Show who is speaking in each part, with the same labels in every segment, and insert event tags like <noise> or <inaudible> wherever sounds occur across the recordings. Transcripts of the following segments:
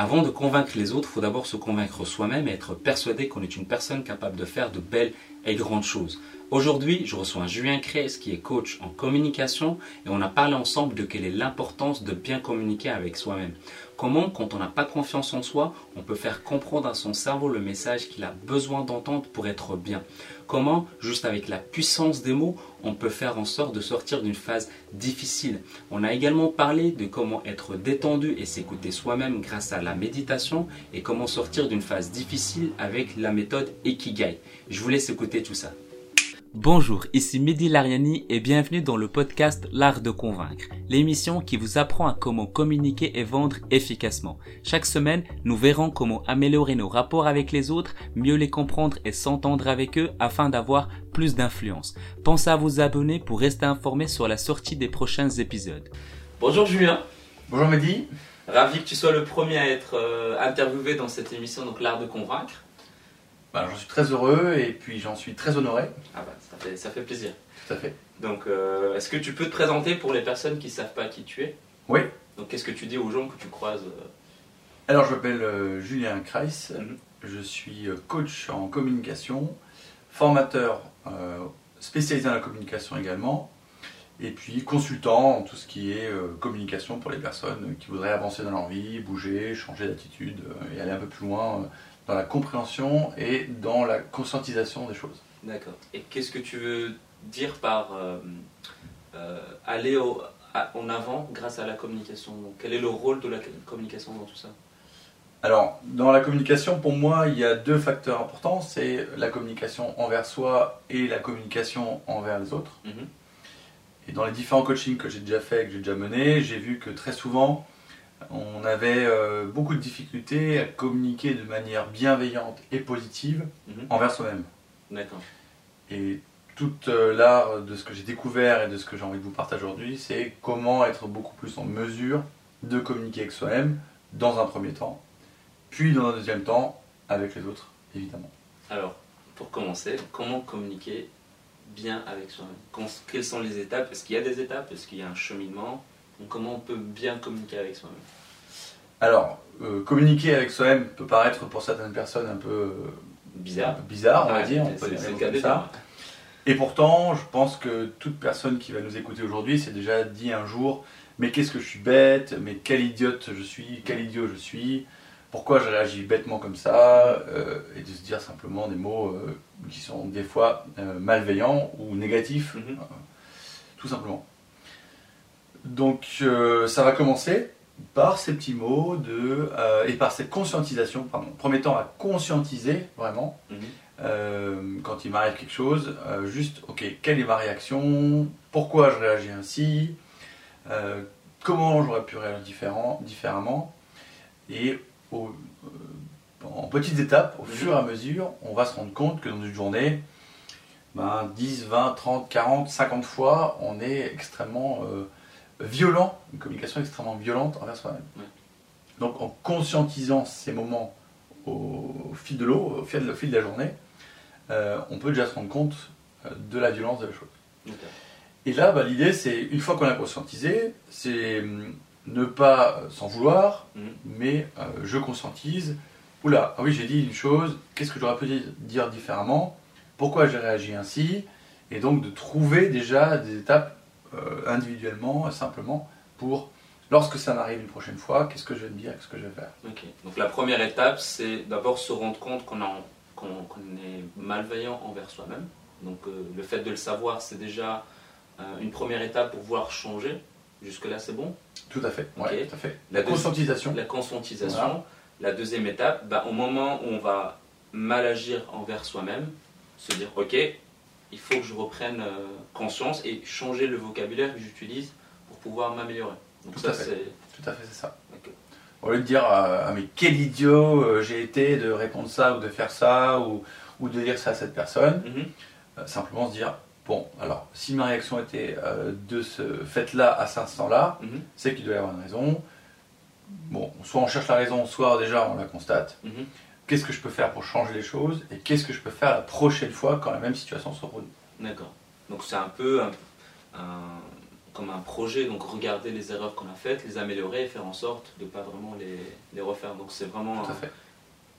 Speaker 1: Avant de convaincre les autres, il faut d'abord se convaincre soi-même et être persuadé qu'on est une personne capable de faire de belles et grandes choses. Aujourd'hui, je reçois Julien Kress qui est coach en communication et on a parlé ensemble de quelle est l'importance de bien communiquer avec soi-même. Comment, quand on n'a pas confiance en soi, on peut faire comprendre à son cerveau le message qu'il a besoin d'entendre pour être bien? Comment, juste avec la puissance des mots, on peut faire en sorte de sortir d'une phase difficile? On a également parlé de comment être détendu et s'écouter soi-même grâce à la méditation et comment sortir d'une phase difficile avec la méthode Ikigai. Je vous laisse écouter tout ça. Bonjour, ici Mehdi Lariani et bienvenue dans le podcast L'Art de Convaincre, l'émission qui vous apprend à comment communiquer et vendre efficacement. Chaque semaine, nous verrons comment améliorer nos rapports avec les autres, mieux les comprendre et s'entendre avec eux afin d'avoir plus d'influence. Pensez à vous abonner pour rester informé sur la sortie des prochains épisodes. Bonjour Julien.
Speaker 2: Bonjour Mehdi.
Speaker 1: Ravi que tu sois le premier à être euh, interviewé dans cette émission, donc L'Art de Convaincre.
Speaker 2: Bah, j'en suis très heureux et puis j'en suis très honoré.
Speaker 1: Ah bah, ça fait, ça fait plaisir.
Speaker 2: Tout à fait.
Speaker 1: Donc, euh, est-ce que tu peux te présenter pour les personnes qui ne savent pas qui tu es?
Speaker 2: Oui.
Speaker 1: Donc, qu'est-ce que tu dis aux gens que tu croises euh?
Speaker 2: Alors, je m'appelle euh, Julien Kreiss.
Speaker 1: Mhm.
Speaker 2: Je suis coach en communication, formateur spécialisé dans la communication également, et puis consultant en tout ce qui est communication pour les personnes qui voudraient avancer dans leur vie, bouger, changer d'attitude et aller un peu plus loin dans la compréhension et dans la conscientisation des choses.
Speaker 1: D'accord. Et qu'est-ce que tu veux dire par euh, euh, aller au- à- en avant grâce à la communication? Donc, Quel est le rôle de la communication dans tout ça?
Speaker 2: Alors, dans la communication, pour moi, il y a deux facteurs importants. C'est la communication envers soi et la communication envers les autres.
Speaker 1: Mhm.
Speaker 2: Et dans les différents coachings que j'ai déjà fait, que j'ai déjà menés, j'ai vu que très souvent, on avait euh, beaucoup de difficultés à communiquer de manière bienveillante et positive
Speaker 1: Mhm.
Speaker 2: envers soi-même.
Speaker 1: D'accord.
Speaker 2: Et tout euh, l'art de ce que j'ai découvert et de ce que j'ai envie de vous partager aujourd'hui, c'est comment être beaucoup plus en mesure de communiquer avec soi-même dans un premier temps, puis dans un deuxième temps avec les autres, évidemment.
Speaker 1: Alors, pour commencer, comment communiquer bien avec soi-même? Quelles sont les étapes? Est-ce qu'il y a des étapes? Est-ce qu'il y a un cheminement? Donc, Comment on peut bien communiquer avec soi-même
Speaker 2: Alors, euh, communiquer avec soi-même peut paraître pour certaines personnes un peu euh,
Speaker 1: Bizarre.
Speaker 2: un peu bizarre, on va dire. on peut
Speaker 1: le cas
Speaker 2: comme ça. Et pourtant, je pense que toute personne qui va nous écouter aujourd'hui s'est déjà dit un jour Mais qu'est-ce que je suis bête Mais quel idiote je suis Quel idiot je suis Pourquoi je réagis bêtement comme ça Euh, Et de se dire simplement des mots euh, qui sont des fois euh, malveillants ou négatifs,
Speaker 1: Mhm.
Speaker 2: euh, tout simplement. Donc, euh, ça va commencer par ces petits mots de, euh, et par cette conscientisation, pardon, premier temps à conscientiser vraiment
Speaker 1: Mhm.
Speaker 2: euh, quand il m'arrive quelque chose, juste, ok, quelle est ma réaction Pourquoi je réagis ainsi Comment j'aurais pu réagir différent, différemment Et au- en petites étapes, au
Speaker 1: Mhm.
Speaker 2: fur et à mesure, on va se rendre compte que dans une journée, ben, 10, 20, 30, 40, 50 fois, on est extrêmement violent, une communication extrêmement violente envers soi-même. Donc en conscientisant ces moments au, fil de l'eau, au fil, au fil de la journée, euh, on peut déjà se rendre compte euh, de la violence de la chose. Et là, bah, l'idée, c'est, une fois qu'on a conscientisé, c'est hum, ne pas s'en vouloir,
Speaker 1: Mhm.
Speaker 2: mais euh, je conscientise. Oula, ah oui, j'ai dit une chose, qu'est-ce que j'aurais pu di- dire différemment? Pourquoi j'ai réagi ainsi? Et donc de trouver déjà des étapes individuellement, simplement, pour, lorsque ça m'arrive une prochaine fois, qu'est-ce que je vais me dire, qu'est-ce que je vais faire.
Speaker 1: Donc la première étape, c'est d'abord se rendre compte qu'on est malveillant envers soi-même. Donc euh, le fait de le savoir, c'est déjà euh, une première étape pour pouvoir changer. Jusque-là, c'est bon?
Speaker 2: Tout à fait, ouais, tout à fait.
Speaker 1: La
Speaker 2: conscientisation,
Speaker 1: La conscientisation.
Speaker 2: Voilà.
Speaker 1: La deuxième étape, bah, au moment où on va mal agir envers soi-même, se dire ok, il faut que je reprenne euh, conscience et changer le vocabulaire que j'utilise pour pouvoir m'améliorer. Donc
Speaker 2: Tout
Speaker 1: ça
Speaker 2: à fait.
Speaker 1: c'est.
Speaker 2: tout à fait, c'est ça. Au lieu de dire ah mais quel idiot euh, j'ai été de répondre ça ou de faire ça ou, ou de dire ça à cette personne,
Speaker 1: Mhm.
Speaker 2: Euh, simplement se dire bon alors si ma réaction était euh, de ce fait là à cet instant là,
Speaker 1: Mhm.
Speaker 2: c'est qu'il doit y avoir une raison. Bon, soit on cherche la raison, soit déjà on la constate.
Speaker 1: Mhm.
Speaker 2: Qu'est-ce que je peux faire pour changer les choses et qu'est-ce que je peux faire la prochaine fois quand la même situation se reproduit
Speaker 1: D'accord. Donc c'est un peu un, un- comme un projet, donc regarder les erreurs qu'on a faites, les améliorer et faire en sorte de ne pas vraiment les, les, refaire. Donc c'est vraiment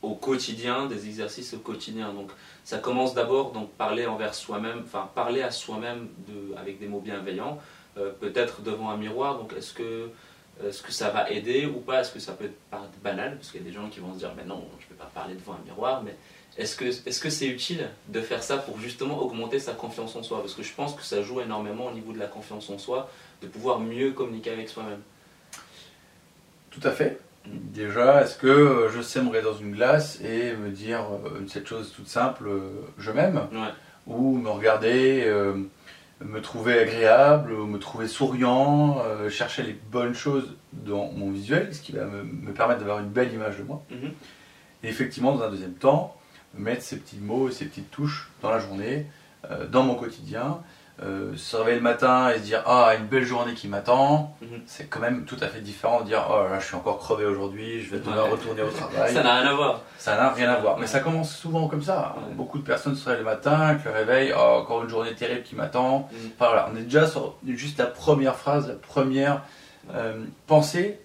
Speaker 1: au quotidien, des exercices au quotidien. Donc ça commence d'abord donc parler envers soi-même, enfin parler à soi-même avec des mots bienveillants, euh, peut-être devant un miroir. Donc est-ce que est-ce que ça va aider ou pas Est-ce que ça peut être banal Parce qu'il y a des gens qui vont se dire, mais non, je ne peux pas parler devant un miroir, mais est-ce que c'est -ce c'est utile de faire ça pour justement augmenter sa confiance en soi? Parce que je pense que ça joue énormément au niveau de la confiance en soi, de pouvoir mieux communiquer avec soi-même.
Speaker 2: Tout à fait. Mm. Déjà, est-ce que je sais me regarder dans une glace et me dire euh, cette chose toute simple, euh, je m'aime? Ou me regarder, euh, me trouver agréable, me trouver souriant, chercher les bonnes choses dans mon visuel, ce qui va me, permettre d'avoir une belle image de moi. Mm-hmm. Et effectivement, dans un deuxième temps, mettre ces petits mots, ces petites touches dans la journée, euh, dans mon quotidien. Euh, se réveiller le matin et se dire ah une belle journée qui m'attend mhm. c'est quand même tout à fait différent de dire oh là je suis encore crevé aujourd'hui je vais devoir retourner au travail. <laughs>
Speaker 1: Ça n'a rien à voir.
Speaker 2: Ça n'a rien à voir. Mais ça commence souvent comme ça. Beaucoup de personnes se réveillent le matin avec le réveil oh, encore une journée terrible qui m'attend. Enfin voilà on est déjà sur juste la première phrase la première euh, pensée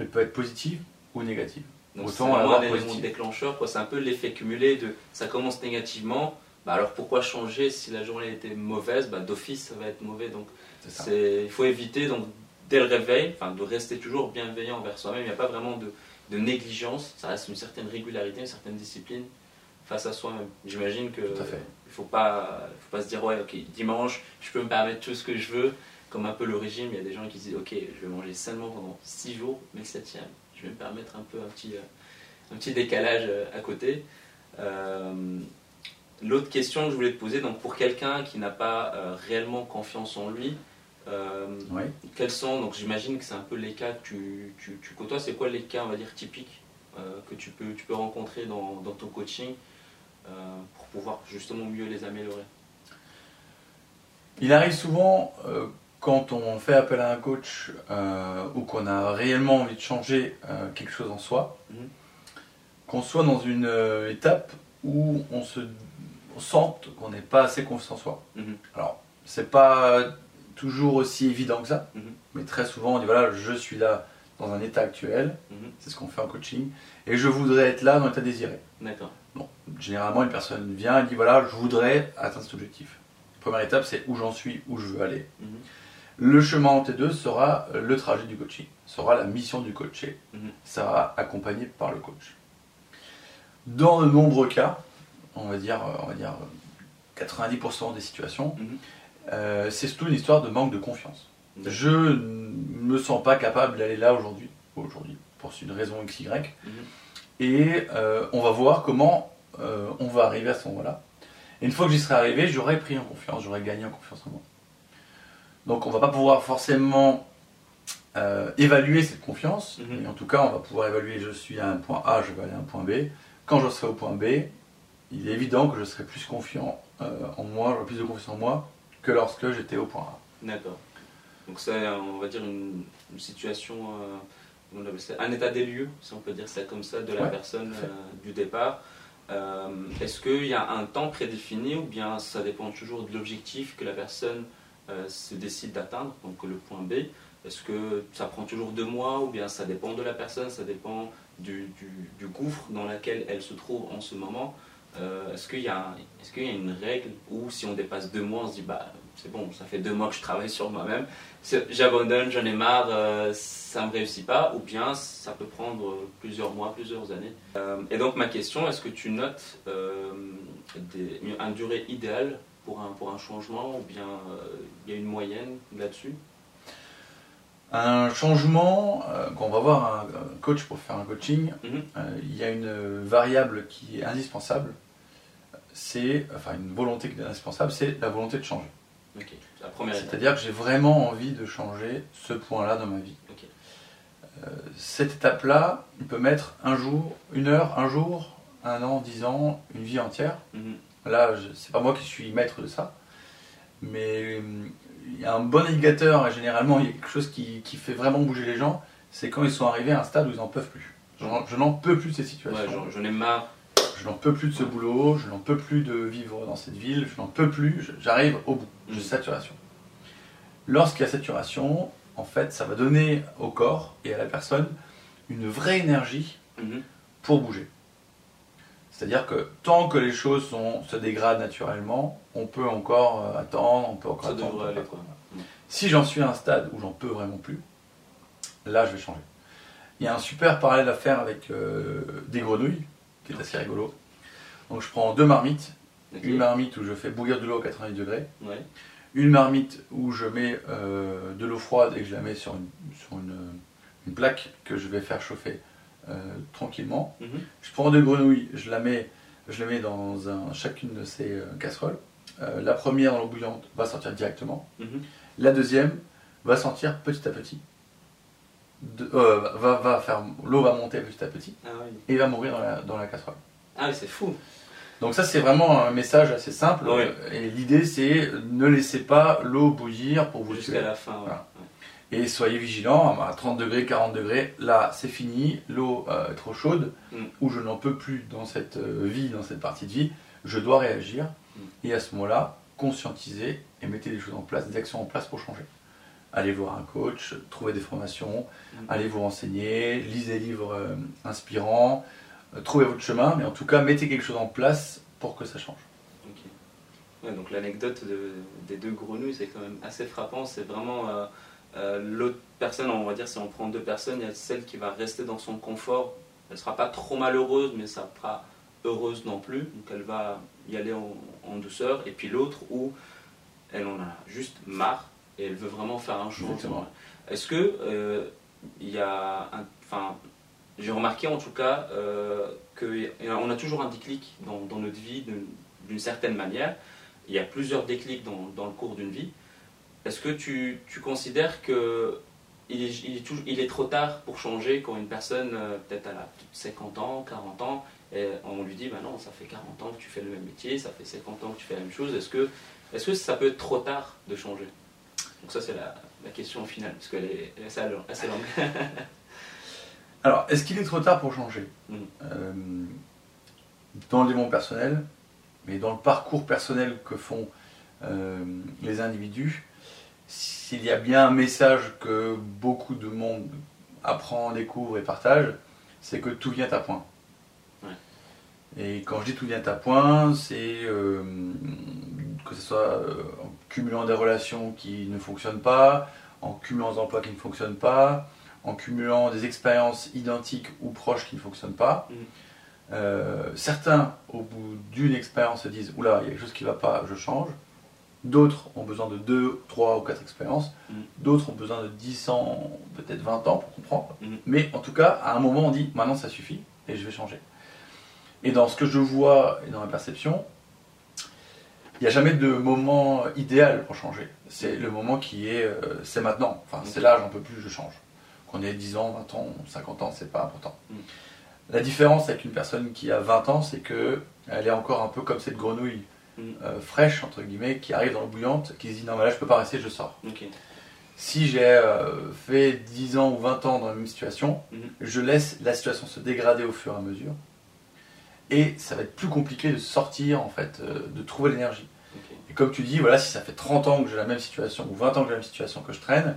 Speaker 2: elle peut être positive ou négative.
Speaker 1: C'est un élément déclencheur, c'est un peu l'effet cumulé de ça commence négativement, bah alors pourquoi changer si la journée était mauvaise? Bah D'office, ça va être mauvais. Donc il faut éviter donc, dès le réveil de rester toujours bienveillant envers soi-même. Il n'y a pas vraiment de, de, négligence, ça reste une certaine régularité, une certaine discipline face à soi-même. J'imagine qu'il ne faut pas, faut pas se dire ouais, ok, dimanche, je peux me permettre tout ce que je veux. Comme un peu le régime, il y a des gens qui disent ok, je vais manger sainement pendant 6 jours, mais le 7 je vais me permettre un peu un petit, euh, un petit décalage euh, à côté. Euh, l'autre question que je voulais te poser, donc pour quelqu'un qui n'a pas réellement confiance en lui, quels sont, donc j'imagine que c'est un peu les cas que tu, tu, tu côtoies, c'est quoi les cas, on va dire, typiques que tu peux, tu peux rencontrer dans, dans ton coaching pour pouvoir justement mieux les améliorer?
Speaker 2: Il arrive souvent quand on fait appel à un coach euh, ou qu'on a réellement envie de changer euh, quelque chose en soi, mhm. qu'on soit dans une euh, étape où on se sente qu'on n'est pas assez confiant en soi. Mhm. Alors, c'est pas toujours aussi évident que ça, mhm. mais très souvent on dit voilà, je suis là dans un état actuel, c'est ce qu'on fait en coaching, et je voudrais être là dans l'état désiré.
Speaker 1: D'accord.
Speaker 2: Bon, généralement, une personne vient et dit voilà, je voudrais atteindre cet objectif. Première étape, c'est où j'en suis, où je veux aller. Le chemin entre les deux sera le trajet du coaching, sera la mission du coaché, mhm. Sera accompagné par le coach. Dans de nombreux cas, on va dire, on va dire 90% des situations, mhm. euh, c'est surtout une histoire de manque de confiance. Je ne me sens pas capable d'aller là aujourd'hui, aujourd'hui, pour une raison XY. Mhm. Et euh, on va voir comment euh, on va arriver à ce moment-là. Et une fois que j'y serai arrivé, j'aurai pris en confiance, j'aurai gagné en confiance en moi. Donc on ne va pas pouvoir forcément euh, évaluer cette confiance, mhm. mais en tout cas on va pouvoir évaluer je suis à un point A, je vais aller à un point B. Quand je serai au point B, il est évident que je serai plus confiant euh, en moi, plus de confiance en moi que lorsque j'étais au point A.
Speaker 1: D'accord. Donc c'est on va dire une, situation, euh, un état des lieux, si on peut dire ça comme ça, de la personne du départ. Est-ce qu'il y a un temps prédéfini ou bien ça dépend toujours de l'objectif que la personne euh, se décide d'atteindre, donc le point B, est-ce que ça prend toujours deux mois ou bien ça dépend de la personne, ça dépend du, du, gouffre dans lequel elle se trouve en ce moment? Euh, Est-ce qu'il y, est qu'il y, a une règle où si on dépasse deux mois, on se dit bah c'est bon, ça fait deux mois que je travaille sur moi-même, j'abandonne, j'en ai marre, euh, ça ne me réussit pas, ou bien ça peut prendre plusieurs mois, plusieurs années. et donc ma question, est-ce que tu notes une durée idéale pour un, pour un changement ou bien euh, il y a une moyenne là-dessus?
Speaker 2: Un changement, euh, quand on va voir un, coach pour faire un coaching, mhm. euh, il y a une variable qui est indispensable, c'est, enfin une volonté qui est indispensable, c'est la volonté de changer. C'est-à-dire que j'ai vraiment envie de changer ce point-là dans ma vie. cette étape-là, on peut mettre un jour, une heure, un jour, un an, dix ans, une vie entière. Mhm. Là, c'est pas moi qui suis maître de ça. Mais il y a un bon indicateur, et généralement, il y a quelque chose qui, fait vraiment bouger les gens, c'est quand ils sont arrivés à un stade où ils n'en peuvent plus. Je, n'en peux plus de ces situations.
Speaker 1: je, n'ai marre.
Speaker 2: Je n'en peux plus de ce boulot, je n'en peux plus de vivre dans cette ville, je n'en peux plus, j'arrive au bout, j'ai saturation. Lorsqu'il y a saturation, en fait, ça va donner au corps et à la personne une vraie énergie
Speaker 1: Mhm.
Speaker 2: pour bouger. C'est-à-dire que tant que les choses sont- se dégradent naturellement, on peut encore euh, attendre, on peut encore
Speaker 1: Ça
Speaker 2: attendre.
Speaker 1: aller, quoi.
Speaker 2: Si j'en suis à un stade où j'en peux vraiment plus, là je vais changer. Il y a un super parallèle à faire avec euh, des grenouilles, qui est assez rigolo. Donc je prends deux marmites, une marmite où je fais bouillir de l'eau à 90 degrés,
Speaker 1: Ouais.
Speaker 2: une marmite où je mets euh, de l'eau froide et que je la mets sur une, sur une, une plaque que je vais faire chauffer euh, tranquillement.
Speaker 1: Mhm.
Speaker 2: Je prends deux grenouilles, je la mets, je les mets dans un- chacune de ces euh, casseroles. Euh, la première dans l'eau bouillante va sortir directement.
Speaker 1: Mhm.
Speaker 2: La deuxième va sortir petit à petit. De- va, va faire, l'eau va monter petit à petit
Speaker 1: Ah oui.
Speaker 2: et va mourir dans la, dans la casserole.
Speaker 1: Ah oui, c'est fou.
Speaker 2: Donc ça c'est vraiment un message assez simple.
Speaker 1: Oui.
Speaker 2: Et l'idée c'est ne laissez pas l'eau bouillir pour vous.
Speaker 1: Jusqu'à la fin. ouais.
Speaker 2: Voilà. Et soyez vigilants, à 30 degrés, 40 degrés, là c'est fini, l'eau euh, est trop chaude,
Speaker 1: Mm.
Speaker 2: ou je n'en peux plus dans cette euh, vie, dans cette partie de vie, je dois réagir.
Speaker 1: Mm.
Speaker 2: Et à ce moment-là, conscientisez et mettez des choses en place, des actions en place pour changer. Allez voir un coach, trouvez des formations,
Speaker 1: Mm.
Speaker 2: allez vous renseigner, lisez des livres euh, inspirants, trouvez votre chemin, mais en tout cas mettez quelque chose en place pour que ça change.
Speaker 1: Ouais, donc l'anecdote de- des deux grenouilles, c'est quand même assez frappant. C'est vraiment euh, l'autre personne, on va dire, si on prend deux personnes, il y a celle qui va rester dans son confort. Elle sera pas trop malheureuse, mais ça pas heureuse non plus. Donc elle va y aller en, en douceur. Et puis l'autre où elle en a juste marre et elle veut vraiment faire un changement. Est-ce que euh, il y a enfin, j'ai remarqué en tout cas euh, qu'on a toujours un déclic dans, dans notre vie d'une- d'une certaine manière. Il y a plusieurs déclics dans, dans le cours d'une vie. Est-ce que tu, tu considères que il est, il, est toujours- il est trop tard pour changer quand une personne, euh, peut-être a 50 ans, 40 ans, et on lui dit, bah non, ça fait 40 ans que tu fais le même métier, ça fait 50 ans que tu fais la même chose. Est-ce que, est que ça peut être trop tard de changer? Donc ça, c'est la, la question finale, parce qu'elle est, elle est assez longue-. <laughs>
Speaker 2: Alors, est-ce qu'il est trop tard pour changer?
Speaker 1: Mm.
Speaker 2: Euh, Dans le développement personnel, mais dans le parcours personnel que font euh, les individus, s'il y a bien un message que beaucoup de monde apprend, découvre et partage, c'est que tout vient à point.
Speaker 1: Ouais.
Speaker 2: Et quand je dis tout vient à point, c'est euh, que ce soit euh, en cumulant des relations qui ne fonctionnent pas, en cumulant des emplois qui ne fonctionnent pas, en cumulant des expériences identiques ou proches qui ne fonctionnent pas.
Speaker 1: Mhm.
Speaker 2: Euh, certains, au bout d'une expérience, se disent Oula, il y a quelque chose qui ne va pas, je change. D'autres ont besoin de deux, trois ou quatre expériences.
Speaker 1: Mhm.
Speaker 2: D'autres ont besoin de 10 ans, peut-être 20 ans pour comprendre.
Speaker 1: Mhm.
Speaker 2: Mais en tout cas, à un moment, on dit Maintenant, ça suffit et je vais changer. Et dans ce que je vois et dans ma perception, il n'y a jamais de moment idéal pour changer. C'est le moment qui est, euh, c'est maintenant. Enfin, c'est là, j'en peux plus, je change. Qu'on ait 10 ans, 20 ans, 50 ans, c'est pas important.
Speaker 1: Mm.
Speaker 2: La différence avec une personne qui a 20 ans, c'est que elle est encore un peu comme cette grenouille
Speaker 1: Mm.
Speaker 2: Euh, fraîche, entre guillemets, qui arrive dans l'eau bouillante, qui se dit non, mais là, je peux pas rester, je sors. Si j'ai euh, fait 10 ans ou 20 ans dans la même situation,
Speaker 1: Mhm.
Speaker 2: je laisse la situation se dégrader au fur et à mesure. Et ça va être plus compliqué de sortir, en fait, euh, de trouver l'énergie. Et comme tu dis, voilà, si ça fait 30 ans que j'ai la même situation, ou 20 ans que j'ai la même situation que je traîne,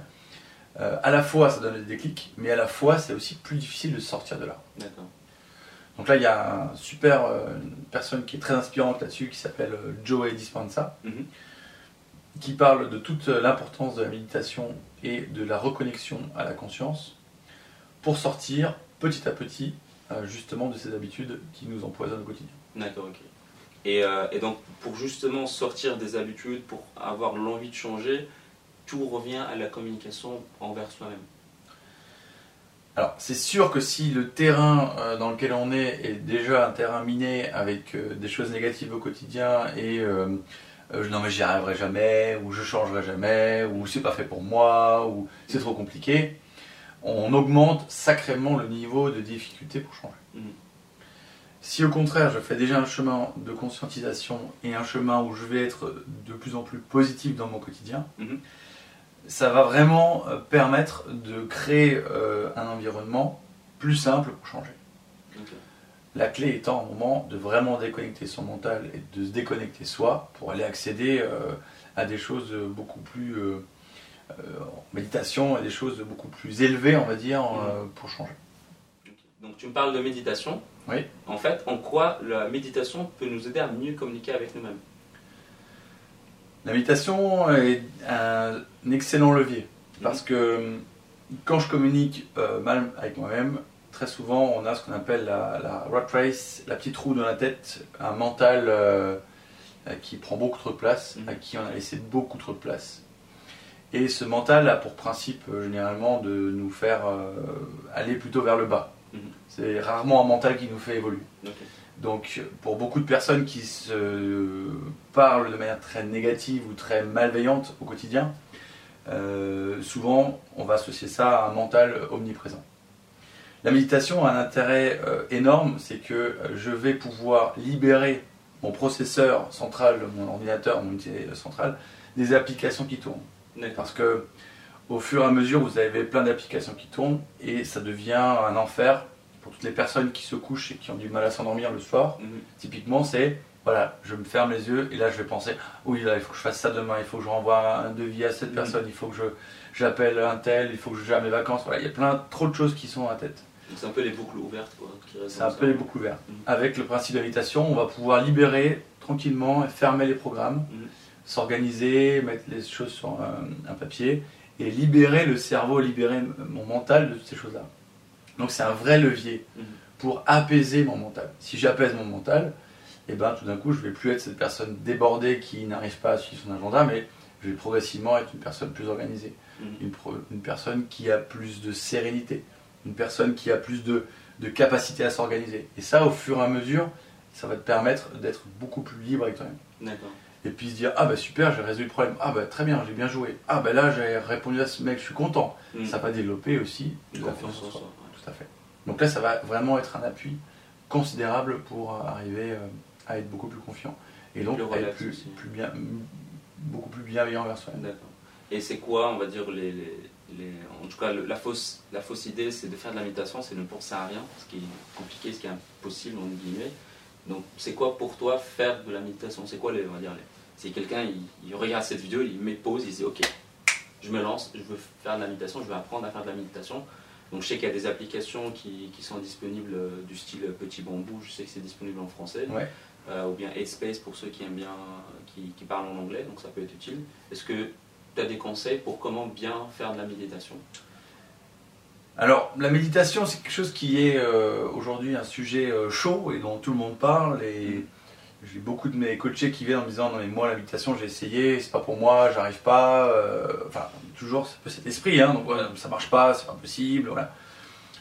Speaker 2: à la fois ça donne des déclics, mais à la fois c'est aussi plus difficile de sortir de là.
Speaker 1: D'accord.
Speaker 2: Donc là, il y a un super, euh, une personne qui est très inspirante là-dessus, qui s'appelle euh, Joe Dispenza,
Speaker 1: Mhm.
Speaker 2: qui parle de toute l'importance de la méditation et de la reconnexion à la conscience pour sortir petit à petit euh, justement de ces habitudes qui nous empoisonnent au quotidien.
Speaker 1: D'accord, ok. Et, euh, et donc, pour justement sortir des habitudes, pour avoir l'envie de changer, tout revient à la communication envers soi-même.
Speaker 2: Alors, c'est sûr que si le terrain euh, dans lequel on est est déjà un terrain miné avec euh, des choses négatives au quotidien et euh, euh, non mais j'y arriverai jamais, ou je changerai jamais, ou c'est pas fait pour moi, ou c'est trop compliqué, on augmente sacrément le niveau de difficulté pour changer.
Speaker 1: Mhm.
Speaker 2: Si au contraire je fais déjà un chemin de conscientisation et un chemin où je vais être de plus en plus positif dans mon quotidien,
Speaker 1: Mhm.
Speaker 2: Ça va vraiment euh, permettre de créer euh, un environnement plus simple pour changer. La clé étant un moment de vraiment déconnecter son mental et de se déconnecter soi pour aller accéder euh, à des choses beaucoup plus euh, en méditation et des choses beaucoup plus élevées, on va dire, euh, pour changer.
Speaker 1: Donc tu me parles de méditation.
Speaker 2: Oui.
Speaker 1: En fait, en quoi la méditation peut nous aider à mieux communiquer avec nous-mêmes?
Speaker 2: La méditation est un excellent levier parce que quand je communique euh, mal avec moi-même, très souvent on a ce qu'on appelle la, la rat race, la petite roue dans la tête, un mental euh, qui prend beaucoup trop de place,
Speaker 1: Mhm.
Speaker 2: à qui on a laissé beaucoup trop de place. Et ce mental a pour principe euh, généralement de nous faire euh, aller plutôt vers le bas.
Speaker 1: Mhm.
Speaker 2: C'est rarement un mental qui nous fait évoluer. Donc, pour beaucoup de personnes qui se parlent de manière très négative ou très malveillante au quotidien, euh, souvent on va associer ça à un mental omniprésent. La méditation a un intérêt euh, énorme, c'est que euh, je vais pouvoir libérer mon processeur central, mon ordinateur, mon unité centrale, des applications qui tournent. Parce que au fur et à mesure, vous avez plein d'applications qui tournent et ça devient un enfer pour toutes les personnes qui se couchent et qui ont du mal à s'endormir le soir.
Speaker 1: Mhm.
Speaker 2: Typiquement, c'est voilà, je me ferme les yeux et là je vais penser oui, là il faut que je fasse ça demain, il faut que je renvoie un devis à cette
Speaker 1: Mhm.
Speaker 2: personne, il faut que je j'appelle un tel, il faut que je gère mes vacances. Voilà, il y a plein trop de choses qui sont dans la tête.
Speaker 1: Donc c'est un peu les boucles ouvertes quoi. qui restent
Speaker 2: C'est un peu les boucles ouvertes.
Speaker 1: Mhm.
Speaker 2: Avec le principe de méditation, on va pouvoir libérer tranquillement et fermer les programmes, s'organiser, mettre les choses sur un, un papier et libérer le cerveau, libérer mon mental de toutes ces choses-là. Donc c'est un vrai levier
Speaker 1: Mhm.
Speaker 2: pour apaiser mon mental. Si j'apaise mon mental, et ben tout d'un coup je vais plus être cette personne débordée qui n'arrive pas à suivre son agenda, mais je vais progressivement être une personne plus organisée,
Speaker 1: Mhm.
Speaker 2: une, personne qui a plus de sérénité, une personne qui a plus de, de capacité à s'organiser. Et ça, au fur et à mesure, ça va te permettre d'être beaucoup plus libre avec toi-même.
Speaker 1: D'accord.
Speaker 2: Et puis se dire, ah bah super, j'ai résolu le problème, ah bah très bien, j'ai bien joué, ah bah là j'ai répondu à ce mec, je suis content.
Speaker 1: Mhm.
Speaker 2: Ça va développer aussi la
Speaker 1: confiance en
Speaker 2: soi.
Speaker 1: Soi. ouais.
Speaker 2: Tout à fait. Donc là, ça va vraiment être un appui considérable pour euh, arriver euh, à être beaucoup plus confiant. Et donc à être plus, plus bien, beaucoup plus bienveillant vers soi-même.
Speaker 1: D'accord. Et c'est quoi, on va dire, les, les, les- en tout cas, le- la fausse, la fausse idée, c'est de faire de la méditation, c'est de ne penser à rien, ce qui est compliqué, ce qui est impossible, en guillemets. Donc, c'est quoi pour toi faire de la méditation C'est quoi, les, on va dire, les, si quelqu'un, il, il regarde cette vidéo, il met pause, il dit, ok, je me lance, je veux faire de la méditation, je veux apprendre à faire de la méditation. Donc, je sais qu'il y a des applications qui, qui sont disponibles euh, du style Petit Bambou, je sais que c'est disponible en français.
Speaker 2: Ouais.
Speaker 1: Euh, ou bien Headspace pour ceux qui aiment bien, qui, qui parlent en anglais, donc ça peut être utile. Est-ce que tu as des conseils pour comment bien faire de la méditation?
Speaker 2: Alors, la méditation, c'est quelque chose qui est euh, aujourd'hui un sujet chaud et dont tout le monde parle. Et j'ai beaucoup de mes coachés qui viennent en me disant Non, mais moi, la méditation, j'ai essayé, c'est pas pour moi, j'arrive pas. euh, enfin, toujours c'est un peu cet esprit, hein, donc voilà, ça marche pas, c'est pas possible. Voilà.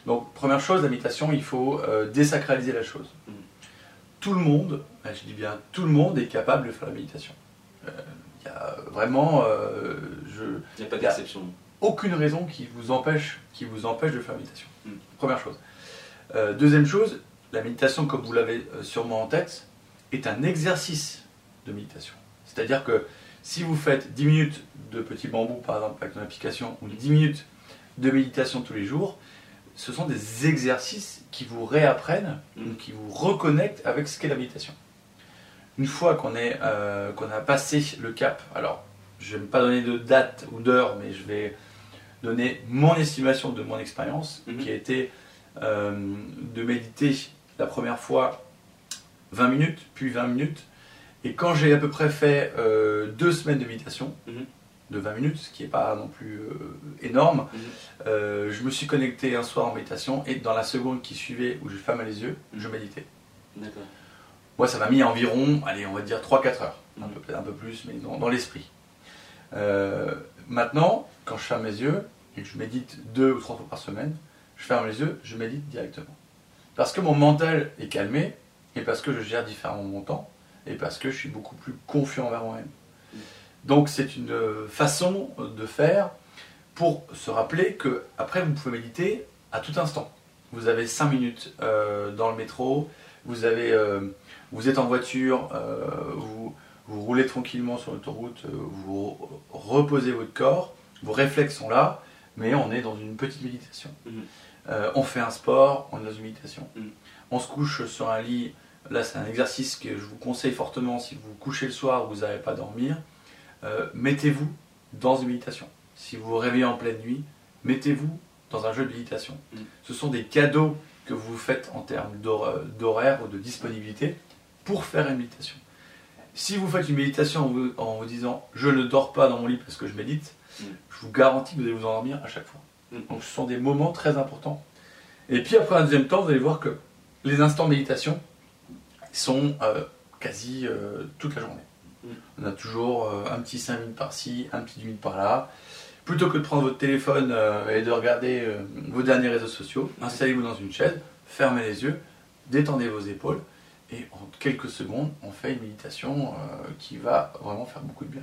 Speaker 2: Donc, première chose, la méditation, il faut euh, désacraliser la chose.
Speaker 1: Mhm.
Speaker 2: Tout le monde, je dis bien tout le monde, est capable de faire la méditation. Euh, Il y a vraiment. euh, je,
Speaker 1: Il n'y a pas
Speaker 2: Il
Speaker 1: d'exception.
Speaker 2: aucune raison qui vous empêche, qui vous empêche de faire la méditation.
Speaker 1: Mm.
Speaker 2: Première chose. Deuxième chose, la méditation, comme vous l'avez sûrement en tête, est un exercice de méditation. C'est-à-dire que si vous faites 10 minutes de petit bambou, par exemple, avec une application, ou 10 minutes de méditation tous les jours, ce sont des exercices qui vous réapprennent,
Speaker 1: Mm.
Speaker 2: ou qui vous reconnectent avec ce qu'est la méditation. Une fois qu'on euh, qu'on a passé le cap, alors je ne vais pas donner de date ou d'heure, mais je vais donner mon estimation de mon expérience,
Speaker 1: Mhm.
Speaker 2: qui a été euh, de méditer la première fois 20 minutes, puis 20 minutes. Et quand j'ai à peu près fait euh, deux semaines de méditation,
Speaker 1: Mhm.
Speaker 2: de 20 minutes, ce qui n'est pas non plus euh, énorme,
Speaker 1: Mhm.
Speaker 2: euh, je me suis connecté un soir en méditation et dans la seconde qui suivait, où je fermais les yeux, je
Speaker 1: Mhm.
Speaker 2: méditais.
Speaker 1: D'accord.
Speaker 2: Moi, ça m'a mis environ, allez, on va dire 3-4 heures. Un peu, peut-être un peu plus, mais dans, dans l'esprit. Maintenant, quand je ferme les yeux et que je médite deux ou trois fois par semaine, je ferme les yeux, je médite directement. Parce que mon mental est calmé et parce que je gère différemment mon temps et parce que je suis beaucoup plus confiant envers moi-même. Donc, c'est une euh, façon de faire pour se rappeler que après vous pouvez méditer à tout instant. Vous avez 5 minutes euh, dans le métro, vous avez euh, vous êtes en voiture, euh, vous, vous roulez tranquillement sur l'autoroute, vous reposez votre corps, vos réflexes sont là, mais on est dans une petite méditation.
Speaker 1: Mhm.
Speaker 2: Euh, on fait un sport, on est dans une méditation.
Speaker 1: Mhm.
Speaker 2: On se couche sur un lit, là c'est un exercice que je vous conseille fortement si vous vous couchez le soir, vous n'avez pas dormir. Euh, Mettez-vous dans une méditation. si vous vous réveillez en pleine nuit, mettez-vous dans un jeu de méditation.
Speaker 1: Mm.
Speaker 2: Ce sont des cadeaux que vous faites en termes d'hor- d'horaire ou de disponibilité pour faire une méditation. Si vous faites une méditation en vous, en vous disant je ne dors pas dans mon lit parce que je médite,
Speaker 1: Mm.
Speaker 2: je vous garantis que vous allez vous endormir à chaque fois.
Speaker 1: Mm.
Speaker 2: Donc ce sont des moments très importants. Et puis après un deuxième temps, vous allez voir que les instants de méditation sont euh, quasi euh, toute la journée.
Speaker 1: Mm.
Speaker 2: On a toujours euh, un petit 5 minutes par-ci, un petit 10 minutes par-là. Plutôt que de prendre votre téléphone et de regarder vos derniers réseaux sociaux, installez-vous dans une chaise, fermez les yeux, détendez vos épaules et en quelques secondes, on fait une méditation qui va vraiment faire beaucoup de bien.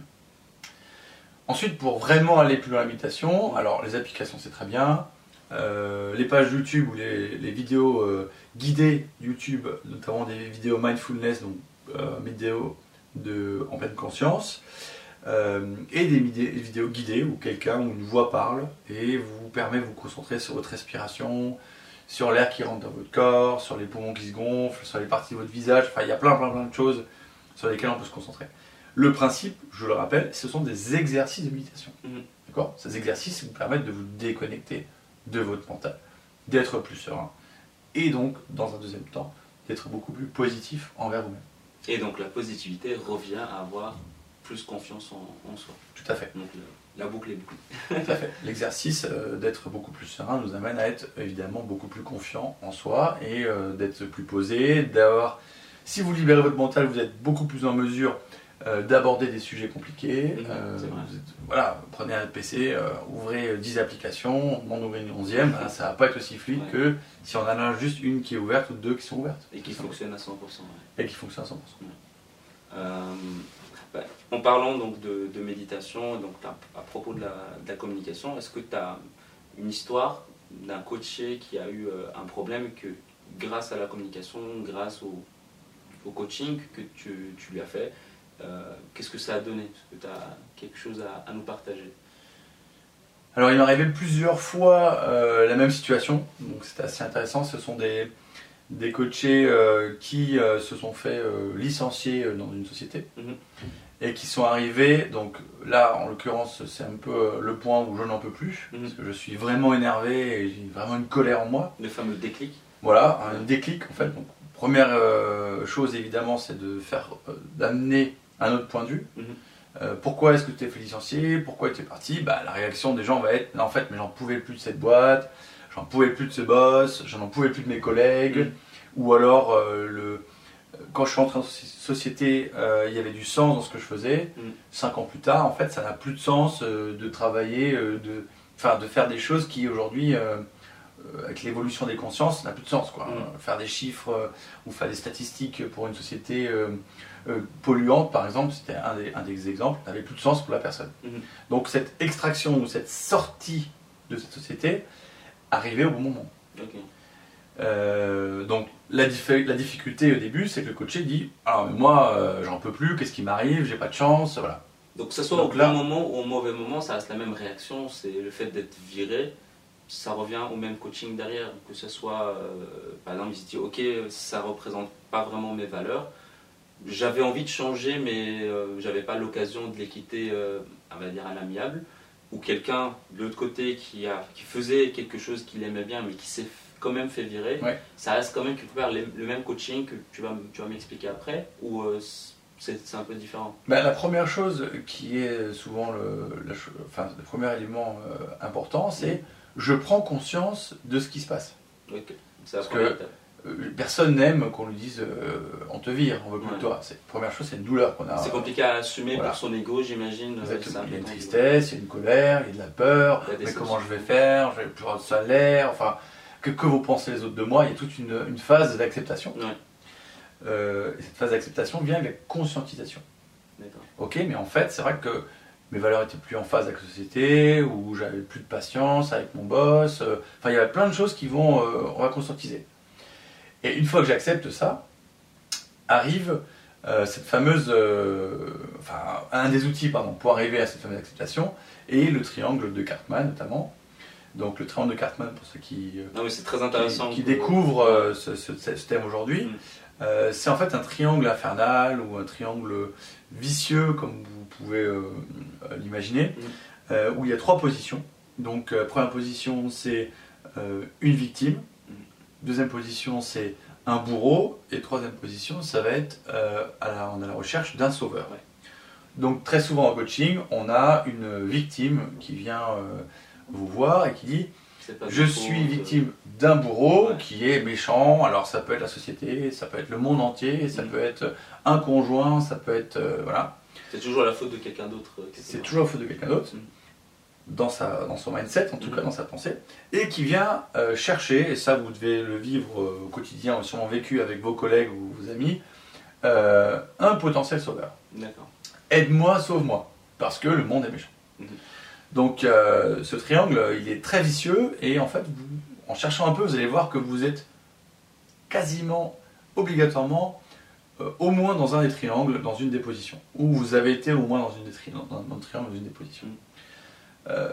Speaker 2: Ensuite, pour vraiment aller plus loin dans la méditation, alors les applications c'est très bien, euh, les pages YouTube ou les, les vidéos euh, guidées YouTube, notamment des vidéos mindfulness, donc euh, vidéos de, en pleine conscience, euh, et des vidéos guidées où quelqu'un ou une voix parle et vous permet de vous concentrer sur votre respiration, sur l'air qui rentre dans votre corps, sur les poumons qui se gonflent, sur les parties de votre visage, enfin il y a plein plein plein de choses sur lesquelles on peut se concentrer. Le principe, je le rappelle, ce sont des exercices de méditation.
Speaker 1: Mhm.
Speaker 2: D'accord? Ces exercices vous permettent de vous déconnecter de votre mental, d'être plus serein, et donc, dans un deuxième temps, d'être beaucoup plus positif envers vous-même.
Speaker 1: Et donc la positivité revient à avoir plus confiance en, en soi.
Speaker 2: Tout à fait.
Speaker 1: Donc la boucle est bouclée.
Speaker 2: Tout à fait. <laughs> L'exercice euh, d'être beaucoup plus serein nous amène à être évidemment beaucoup plus confiant en soi et euh, d'être plus posé, d'avoir. Si vous libérez votre mental, vous êtes beaucoup plus en mesure euh, d'aborder des sujets compliqués.
Speaker 1: Mhm,
Speaker 2: Euh, vous êtes- voilà, prenez un PC, euh, ouvrez 10 applications, on en ouvre une onzième, hein, ça va pas être aussi fluide
Speaker 1: Ouais.
Speaker 2: que si on en a juste une qui est ouverte ou deux qui sont ouvertes.
Speaker 1: Et qui fonctionne à 100%. ouais.
Speaker 2: Et qui fonctionne à 100%.
Speaker 1: Euh, bah, en parlant donc de, de méditation, donc à, à propos de la, de la communication, est-ce que tu as une histoire d'un coaché qui a eu un problème que grâce à la communication, grâce au, au coaching que tu, tu lui as fait, euh, qu'est-ce que ça a donné? Est-ce que tu as quelque chose à, à nous partager?
Speaker 2: Alors il m'est arrivé plusieurs fois euh, la même situation, donc c'était assez intéressant. Ce sont des, des coachés euh, qui se sont fait licencier dans une société
Speaker 1: Mhm.
Speaker 2: et qui sont arrivés. Donc là, en l'occurrence, c'est un peu le point où je n'en peux plus
Speaker 1: Mhm.
Speaker 2: parce que je suis vraiment énervé et j'ai vraiment une colère en moi.
Speaker 1: Le fameux déclic
Speaker 2: Voilà, un déclic en fait. Donc, première chose évidemment, c'est de faire, d'amener un autre point de vue.
Speaker 1: Mhm.
Speaker 2: Euh, pourquoi est-ce que tu t'es fait licencier Pourquoi tu es parti? Bah, La réaction des gens va être en fait, mais j'en pouvais plus de cette boîte, j'en pouvais plus de ce boss, j'en pouvais plus de mes collègues.
Speaker 1: Mhm.
Speaker 2: Ou alors, euh, le, quand je suis entré en soci- société, euh, il y avait du sens dans ce que je faisais.
Speaker 1: Mhm.
Speaker 2: Cinq ans plus tard, en fait, ça n'a plus de sens euh, de travailler, euh, de, faire des choses qui aujourd'hui. euh, euh, avec l'évolution des consciences, ça n'a plus de sens. Quoi. Euh, Faire des chiffres euh, ou faire des statistiques pour une société euh, polluante, par exemple, c'était un des, un des exemples, n'avait plus de sens pour la personne.
Speaker 1: Mhm.
Speaker 2: Donc cette extraction ou cette sortie de cette société arrivait au bon moment. Euh, donc la, dif- la difficulté au début, c'est que le coaché dit Alors, mais moi, euh, j'en peux plus, qu'est-ce qui m'arrive, j'ai pas de chance, voilà.
Speaker 1: Donc que ce soit
Speaker 2: Donc
Speaker 1: au
Speaker 2: là-
Speaker 1: bon moment ou au mauvais moment, ça reste la même réaction, c'est le fait d'être viré, ça revient au même coaching derrière, que ce soit, euh, par exemple, il se dit, ok, ça représente pas vraiment mes valeurs, j'avais envie de changer, mais euh, j'avais pas l'occasion de les quitter, euh, on va dire, à l'amiable, ou quelqu'un de l'autre côté qui, a, qui faisait quelque chose qu'il aimait bien, mais qui s'est quand même fait virer,
Speaker 2: Ouais.
Speaker 1: ça reste quand même quelque part le le même coaching que tu vas, tu vas m'expliquer après, ou euh, c'est c'est un peu différent?
Speaker 2: Ben, la première chose qui est souvent le, la enfin, le premier élément euh, important, c'est je prends conscience de ce qui se passe.
Speaker 1: Ok, c'est la
Speaker 2: Parce
Speaker 1: première
Speaker 2: que-
Speaker 1: étape.
Speaker 2: Personne n'aime qu'on lui dise euh, on te vire, on veut plus
Speaker 1: Ouais.
Speaker 2: de toi. C'est, première chose, c'est une douleur qu'on a.
Speaker 1: C'est compliqué à assumer
Speaker 2: voilà.
Speaker 1: pour son ego, j'imagine. euh,
Speaker 2: Exactement. Il y a une tristesse, il y a une colère, il y a de la peur.
Speaker 1: A
Speaker 2: Mais comment je vais faire? Je vais plus avoir de salaire. Enfin, que, que vont penser les autres de moi? Il y a toute une, une phase d'acceptation.
Speaker 1: Ouais,
Speaker 2: Euh, et cette phase d'acceptation vient avec la conscientisation.
Speaker 1: d'accord.
Speaker 2: Ok, mais en fait, c'est vrai que mes valeurs étaient plus en phase avec la société, ou j'avais plus de patience avec mon boss. euh, Enfin, il y avait plein de choses qui vont, euh, on va conscientiser. Et une fois que j'accepte ça, arrive euh, cette fameuse, euh, enfin, un des outils, pardon, pour arriver à cette fameuse acceptation, et le triangle de Cartman notamment. Donc le triangle de Cartman, pour ceux qui, euh,
Speaker 1: c'est très intéressant.
Speaker 2: qui, découvrent euh, ce, ce- ce thème aujourd'hui,
Speaker 1: Mm.
Speaker 2: c'est en fait un triangle infernal ou un triangle vicieux, comme vous pouvez l'imaginer,
Speaker 1: Mm.
Speaker 2: où il y a trois positions. Donc, première position, c'est une victime. Deuxième position, c'est un bourreau. Et troisième position, ça va être euh, à la, on à la recherche d'un sauveur.
Speaker 1: Ouais.
Speaker 2: Donc, très souvent en coaching, on a une victime qui vient euh, vous voir et qui dit Je suis victime d'un bourreau
Speaker 1: Ouais.
Speaker 2: qui est méchant. Alors, ça peut être la société, ça peut être le monde entier, ça
Speaker 1: Mm.
Speaker 2: peut être un conjoint, ça peut être. euh, voilà.
Speaker 1: C'est toujours la faute de quelqu'un d'autre. euh,
Speaker 2: C'est toujours la faute de quelqu'un d'autre,
Speaker 1: Mm.
Speaker 2: Dans, sa, dans son mindset, en tout cas dans sa pensée, et qui vient euh, chercher, et ça vous devez le vivre euh, au quotidien, sûrement vécu avec vos collègues ou vos amis, euh, un potentiel sauveur. Aide-moi, sauve-moi, parce que le monde est méchant.
Speaker 1: Mhm.
Speaker 2: Donc ce triangle, il est très vicieux, et en fait, vous- en cherchant un peu, vous allez voir que vous êtes quasiment, obligatoirement, au moins dans un des triangles, dans une des positions. Ou vous avez été au moins dans une des tri- dans, dans le triangle, dans une des positions.
Speaker 1: Mhm.
Speaker 2: Euh,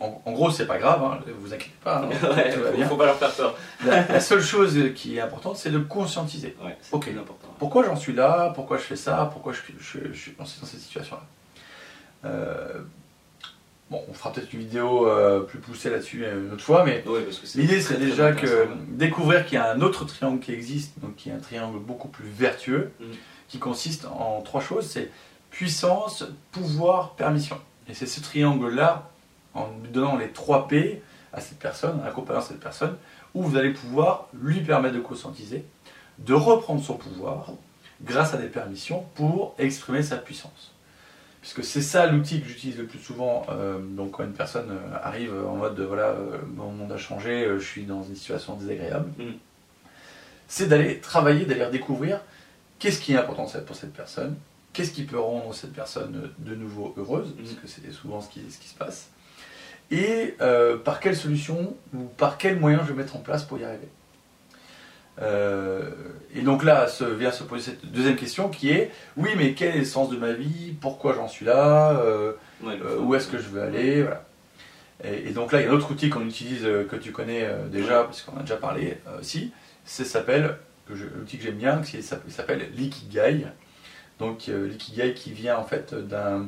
Speaker 2: en, en gros, c'est pas grave, hein, vous inquiétez pas, hein, <laughs>
Speaker 1: Ouais,
Speaker 2: tout va
Speaker 1: faut, pas leur faire peur.
Speaker 2: La, la seule chose qui est importante, c'est de conscientiser.
Speaker 1: Ouais, c'est
Speaker 2: Ok.
Speaker 1: plus important. ouais.
Speaker 2: Pourquoi j'en suis là? Pourquoi je fais ça? Pourquoi je, je- je suis dans, cette situation-là? Euh, Bon, on fera peut-être une vidéo euh, plus poussée là-dessus une autre fois, mais l'idée c'est déjà que découvrir qu'il y a un autre triangle qui existe, donc qui est un triangle beaucoup plus vertueux,
Speaker 1: Mhm.
Speaker 2: qui consiste en trois choses c'est puissance, pouvoir, permission. Et c'est ce triangle-là, en lui donnant les trois P à cette personne, en accompagnant cette personne, où vous allez pouvoir lui permettre de conscientiser, de reprendre son pouvoir grâce à des permissions pour exprimer sa puissance. Puisque c'est ça l'outil que j'utilise le plus souvent euh, donc quand une personne euh, arrive en mode euh, voilà, euh, mon monde a changé, je suis dans une situation désagréable.
Speaker 1: Mm.
Speaker 2: C'est d'aller travailler, d'aller redécouvrir qu'est-ce qui est important pour cette personne, qu'est-ce qui peut rendre cette personne de nouveau heureuse, parce
Speaker 1: Mm.
Speaker 2: que c'est souvent ce qui, ce qui se passe, et euh, par quelle solution ou par quel moyen je vais mettre en place pour y arriver. Euh, et donc là se, vient se poser cette deuxième question qui est oui mais quel est le sens de ma vie? Pourquoi j'en suis là? Euh,
Speaker 1: Ouais.
Speaker 2: Où est-ce que je veux aller? Voilà. et, et donc là il y a un autre outil qu'on utilise que tu connais déjà parce qu'on a déjà parlé aussi. Ça s'appelle l'outil que j'aime bien, qui s'appelle- s'appelle l'ikigai. Donc euh, l'ikigai qui vient en fait d'un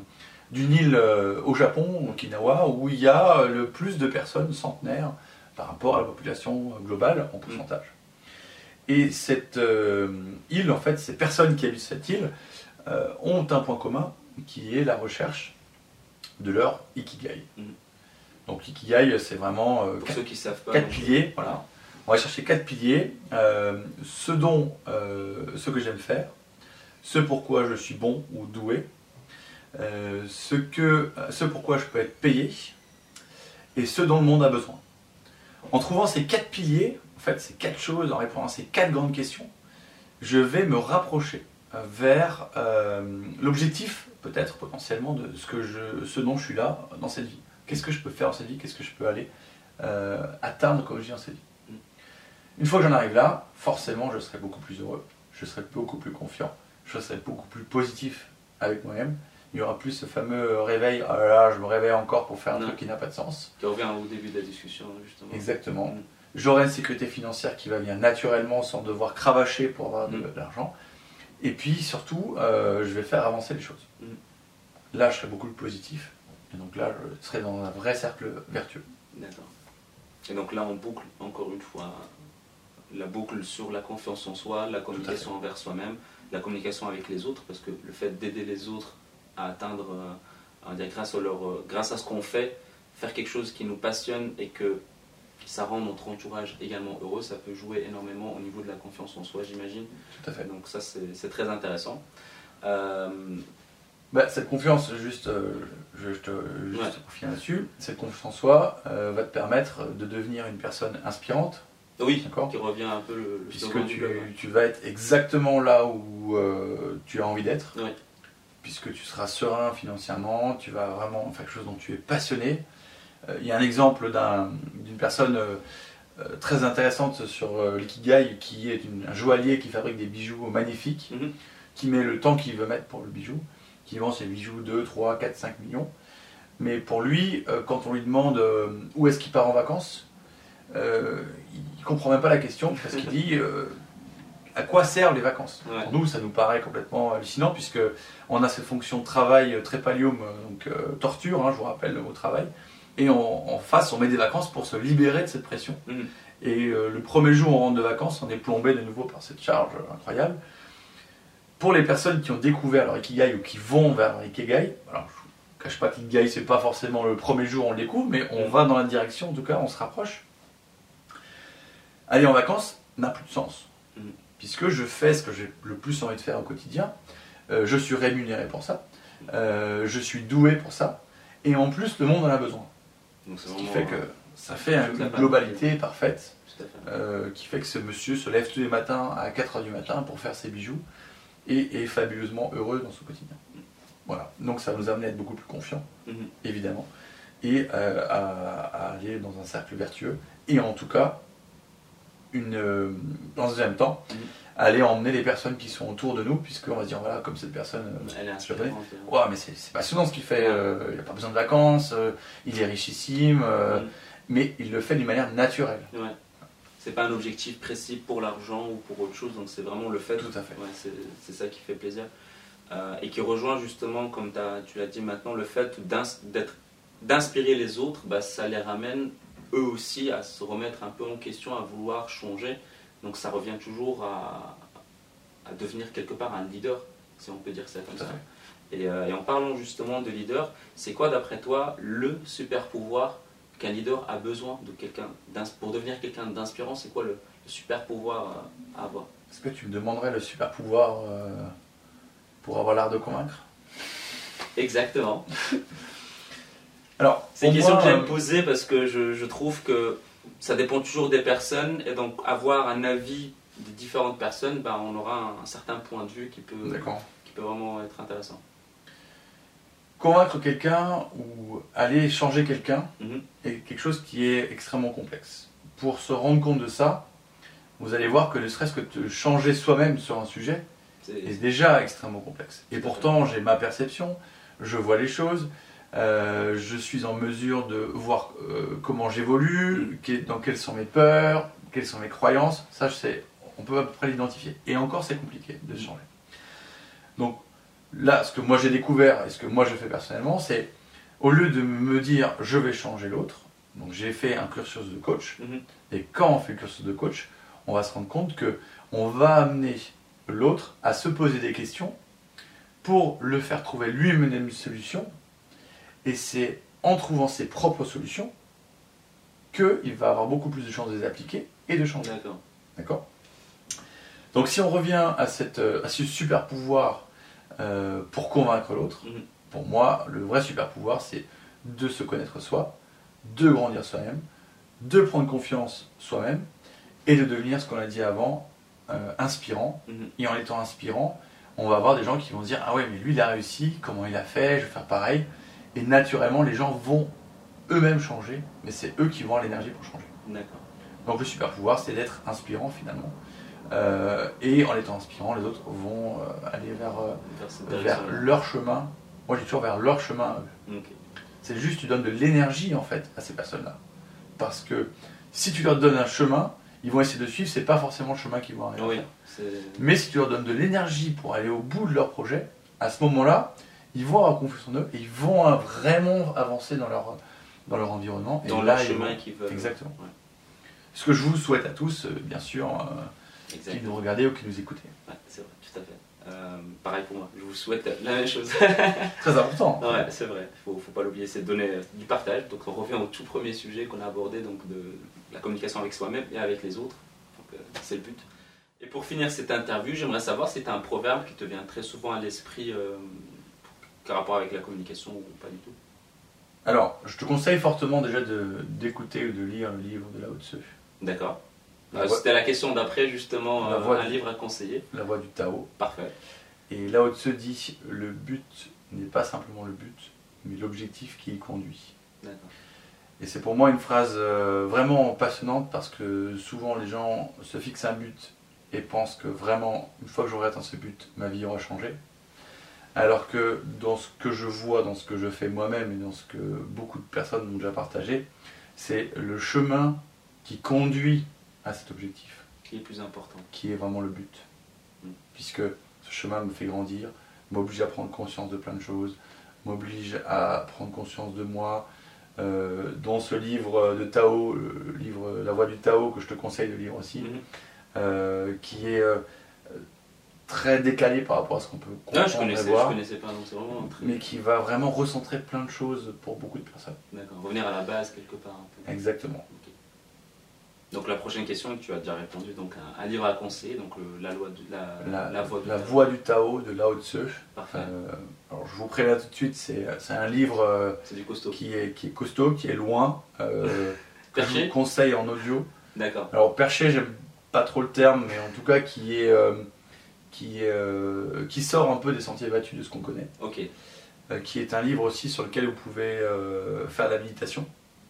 Speaker 2: d'une île euh, au Japon, Okinawa, où il y a euh, le plus de personnes centenaires par rapport à la population globale en pourcentage. Et cette euh, île, en fait, ces personnes qui habitent cette île euh, ont un point commun qui est la recherche de leur ikigai. Donc l'ikigai, c'est vraiment euh,
Speaker 1: Pour
Speaker 2: quatre,
Speaker 1: ceux qui savent pas.
Speaker 2: quatre piliers. Voilà. On va chercher quatre piliers. ce dont, ce que j'aime faire, ce pourquoi je suis bon ou doué, euh, ce, que, ce pourquoi je peux être payé, et ce dont le monde a besoin. En trouvant ces quatre piliers, en fait, ces quatre choses, en répondant à ces quatre grandes questions, je vais me rapprocher euh, vers euh, l'objectif, peut-être potentiellement, de ce, que je, ce dont je suis là dans cette vie. Qu'est-ce que je peux faire dans cette vie? Qu'est-ce que je peux aller atteindre comme je dis dans cette vie? Une fois que j'en arrive là, forcément, je serai beaucoup plus heureux, je serai beaucoup plus confiant, je serai beaucoup plus positif avec moi-même. Il n'y aura plus ce fameux réveil, ah là là, je me réveille encore pour faire un
Speaker 1: Non.
Speaker 2: truc qui n'a pas de sens.
Speaker 1: Qui revient au début de la discussion, justement.
Speaker 2: Exactement.
Speaker 1: Mm.
Speaker 2: J'aurai une sécurité financière qui va venir naturellement sans devoir cravacher pour avoir de,
Speaker 1: Mm.
Speaker 2: de l'argent. Et puis surtout, euh, je vais faire avancer les choses.
Speaker 1: Mm.
Speaker 2: Là, je serai beaucoup plus positif. Et donc là, je serai dans un vrai cercle vertueux.
Speaker 1: D'accord. Et donc là, on boucle encore une fois la boucle sur la confiance en soi, la communication envers soi-même, la communication avec les autres, parce que le fait d'aider les autres à atteindre, euh, va dire, grâce, à leur, euh, grâce à ce qu'on fait, faire quelque chose qui nous passionne et que ça rend notre entourage également heureux, ça peut jouer énormément au niveau de la confiance en soi, j'imagine.
Speaker 2: Tout à fait.
Speaker 1: Donc ça, c'est très intéressant. Euh,
Speaker 2: Bah, cette confiance, juste, euh, je, je te juste
Speaker 1: Ouais.
Speaker 2: finir là-dessus, cette confiance en soi euh, va te permettre de devenir une personne inspirante,
Speaker 1: oui, qui revient un peu le, le
Speaker 2: puisque tu, vas être exactement là où euh, tu as envie d'être.
Speaker 1: Oui.
Speaker 2: puisque tu seras serein financièrement, tu vas vraiment faire quelque chose dont tu es passionné. Euh, Il y a un exemple d'un- d'une personne euh, très intéressante sur l'ikigai qui est une- un joaillier qui fabrique des bijoux magnifiques,
Speaker 1: Mhm.
Speaker 2: qui met le temps qu'il veut mettre pour le bijou, qui vend ses bijoux 2, 3, 4, 5 millions. Mais pour lui, quand on lui demande où est-ce qu'il part en vacances, euh, il comprend même pas la question parce qu'il dit euh, à quoi servent les vacances?
Speaker 1: Ouais.
Speaker 2: Pour nous, ça nous paraît complètement hallucinant puisque on a cette fonction de travail trépalium, euh, donc euh, torture, hein, je vous rappelle le mot travail, et en, en face, on met des vacances pour se libérer de cette pression.
Speaker 1: Mhm.
Speaker 2: Et le premier jour on rentre de vacances, on est plombé de nouveau par cette charge incroyable. Pour les personnes qui ont découvert leur ikigai ou qui vont vers leur ikigai, alors je vous cache pas qu'ikigai c'est pas forcément le premier jour on le découvre, mais on va dans la direction, en tout cas on se rapproche. Aller en vacances n'a plus de sens,
Speaker 1: Mhm.
Speaker 2: puisque je fais ce que j'ai le plus envie de faire au quotidien, Euh, je suis rémunéré pour ça, Euh, je suis doué pour ça, et en plus le monde en a besoin.
Speaker 1: Donc
Speaker 2: Ce qui fait que
Speaker 1: euh,
Speaker 2: ça fait une globalité parfaite euh, qui fait que ce monsieur se lève tous les matins à 4h du matin pour faire ses bijoux et est fabuleusement heureux dans son quotidien. Voilà, donc ça nous amène à être beaucoup plus confiants,
Speaker 1: Mhm.
Speaker 2: évidemment, et à, à aller dans un cercle vertueux, et en tout cas, une, euh, dans un deuxième temps, aller emmener les personnes qui sont autour de nous, puisqu'on va se dire, voilà, comme cette personne, euh,
Speaker 1: Elle est inspirante. euh.
Speaker 2: Ouah, mais c'est passionnant ce qu'il fait, euh, il n'a pas besoin de vacances, euh, il est richissime, mais il le fait d'une manière naturelle.
Speaker 1: Ouais. C'est pas un objectif précis pour l'argent ou pour autre chose, donc c'est vraiment le fait.
Speaker 2: Tout à fait.
Speaker 1: Ouais, c'est ça qui fait plaisir. Et qui rejoint justement, comme tu l'as dit maintenant, le fait d'être- d'inspirer les autres, bah, ça les ramène eux aussi à se remettre un peu en question, à vouloir changer. Donc ça revient toujours à, à devenir quelque part un leader, si on peut dire ça comme ça. Et, euh, et en parlant justement de leader, c'est quoi d'après toi le super pouvoir qu'un leader a besoin de quelqu'un pour devenir quelqu'un d'inspirant? C'est quoi le, le super pouvoir euh, à avoir?
Speaker 2: Est-ce que tu me demanderais le super pouvoir euh, pour avoir l'art de convaincre?
Speaker 1: Exactement. <laughs>
Speaker 2: Alors,
Speaker 1: C'est une question
Speaker 2: moi,
Speaker 1: que j'aime
Speaker 2: euh,
Speaker 1: poser parce que je, je trouve que ça dépend toujours des personnes et donc avoir un avis de différentes personnes, bah, on aura un, un certain point de vue qui peut, qui peut vraiment être intéressant.
Speaker 2: Convaincre quelqu'un ou aller changer quelqu'un
Speaker 1: Mhm.
Speaker 2: est quelque chose qui est extrêmement complexe. Pour se rendre compte de ça, vous allez voir que ne serait-ce que de changer soi-même sur un sujet est déjà extrêmement complexe. Et pourtant, j'ai ma perception, je vois les choses, euh, je suis en mesure de voir euh, comment j'évolue, dans quelles sont mes peurs, quelles sont mes croyances. Ça, je sais, on peut à peu près l'identifier. Et encore, c'est compliqué de se changer. Donc là, ce que moi j'ai découvert et ce que moi je fais personnellement, c'est au lieu de me dire je vais changer l'autre, donc j'ai fait un cursus de coach.
Speaker 1: Mhm.
Speaker 2: Et quand on fait le cursus de coach, on va se rendre compte que on va amener l'autre à se poser des questions pour le faire trouver lui-même une solution. Et c'est en trouvant ses propres solutions qu'il va avoir beaucoup plus de chances de les appliquer et de changer.
Speaker 1: D'accord.
Speaker 2: D'accord? Donc si on revient à, cette, euh, à ce super pouvoir euh, pour convaincre l'autre,
Speaker 1: Mhm.
Speaker 2: pour moi, le vrai super pouvoir, c'est de se connaître soi, de grandir soi-même, de prendre confiance soi-même et de devenir ce qu'on a dit avant, euh, inspirant.
Speaker 1: Mhm.
Speaker 2: Et en étant inspirant, on va avoir des gens qui vont se dire Ah ouais, mais lui il a réussi, comment il a fait, je vais faire pareil. Et naturellement, les gens vont eux-mêmes changer, mais c'est eux qui vont avoir l'énergie pour changer.
Speaker 1: D'accord.
Speaker 2: Donc le super pouvoir, c'est d'être inspirant finalement. Euh, et en étant inspirant, les autres vont euh, aller vers, euh,
Speaker 1: Vers
Speaker 2: leur chemin. Moi, j'ai toujours vers leur chemin. à eux.
Speaker 1: Ok.
Speaker 2: C'est juste, tu donnes de l'énergie en fait à ces personnes-là. Parce que si tu leur donnes un chemin, ils vont essayer de suivre, c'est pas forcément le chemin qu'ils vont arriver
Speaker 1: Oui,
Speaker 2: Mais si tu leur donnes de l'énergie pour aller au bout de leur projet, à ce moment-là, ils vont avoir confiance en eux et ils vont euh, vraiment avancer dans leur, dans leur environnement. Et
Speaker 1: dans
Speaker 2: là,
Speaker 1: le chemin qu'ils veulent.
Speaker 2: Exactement.
Speaker 1: Ouais,
Speaker 2: Ce que je vous souhaite à tous, euh, bien sûr, euh, qui nous regardez ou qui nous écoutez.
Speaker 1: Ouais, c'est vrai, tout à fait. Euh, pareil pour moi, je vous souhaite la même chose. <laughs>
Speaker 2: Très important.
Speaker 1: ouais, c'est vrai, faut, faut pas l'oublier, c'est de donner du partage. Donc on revient au tout premier sujet qu'on a abordé, donc de la communication avec soi-même et avec les autres. Donc euh, c'est le but. Et pour finir cette interview, j'aimerais savoir si tu as un proverbe qui te vient très souvent à l'esprit par rapport avec la communication ou pas du tout.
Speaker 2: Alors, je te conseille fortement déjà d'écouter ou de lire le livre de Lao Tzu,
Speaker 1: D'accord. Euh,
Speaker 2: voix-
Speaker 1: C'était la question d'après, justement,
Speaker 2: La
Speaker 1: euh,
Speaker 2: voix
Speaker 1: un
Speaker 2: du-
Speaker 1: livre à conseiller.
Speaker 2: La voie du Tao.
Speaker 1: Parfait.
Speaker 2: Et Lao Tzu dit le but n'est pas simplement le but, mais l'objectif qui y conduit.
Speaker 1: D'accord.
Speaker 2: Et c'est pour moi une phrase euh, vraiment passionnante parce que souvent les gens se fixent un but et pensent que vraiment, une fois que j'aurai atteint ce but, ma vie aura changé. Alors que dans ce que je vois, dans ce que je fais moi-même et dans ce que beaucoup de personnes m'ont déjà partagé, c'est le chemin qui conduit à cet objectif.
Speaker 1: qui est plus important.
Speaker 2: qui est vraiment le but.
Speaker 1: Mm.
Speaker 2: Puisque ce chemin me fait grandir, m'oblige à prendre conscience de plein de choses, m'oblige à prendre conscience de moi. Euh, dans ce livre de Tao, le livre La voie du Tao, que je te conseille de lire aussi,
Speaker 1: Mhm.
Speaker 2: euh, qui est euh, très décalé par rapport à ce qu'on peut
Speaker 1: Ah,
Speaker 2: comprendre
Speaker 1: je connaissais, je connaissais pas, c'est vraiment très.
Speaker 2: mais qui va vraiment recentrer plein de choses pour beaucoup de personnes.
Speaker 1: D'accord, revenir à la base quelque part un peu.
Speaker 2: Exactement.
Speaker 1: Donc la prochaine question, tu as déjà répondu, donc un, un livre à conseiller, donc le- la loi de la,
Speaker 2: La,
Speaker 1: la voie du
Speaker 2: la
Speaker 1: Tao.
Speaker 2: voie du Tao de Lao Tzu.
Speaker 1: Parfait,
Speaker 2: Euh, alors je vous préviens tout de suite, c'est un livre euh, qui est, qui est costaud, qui est loin, euh, <laughs> que je
Speaker 1: Perché
Speaker 2: vous conseille en audio.
Speaker 1: D'accord.
Speaker 2: Alors perché, j'aime pas trop le terme, mais en tout cas qui est euh, qui, euh, qui sort un peu des sentiers battus de ce qu'on connaît,
Speaker 1: Ok.
Speaker 2: Euh, qui est un livre aussi sur lequel vous pouvez euh, faire de la méditation,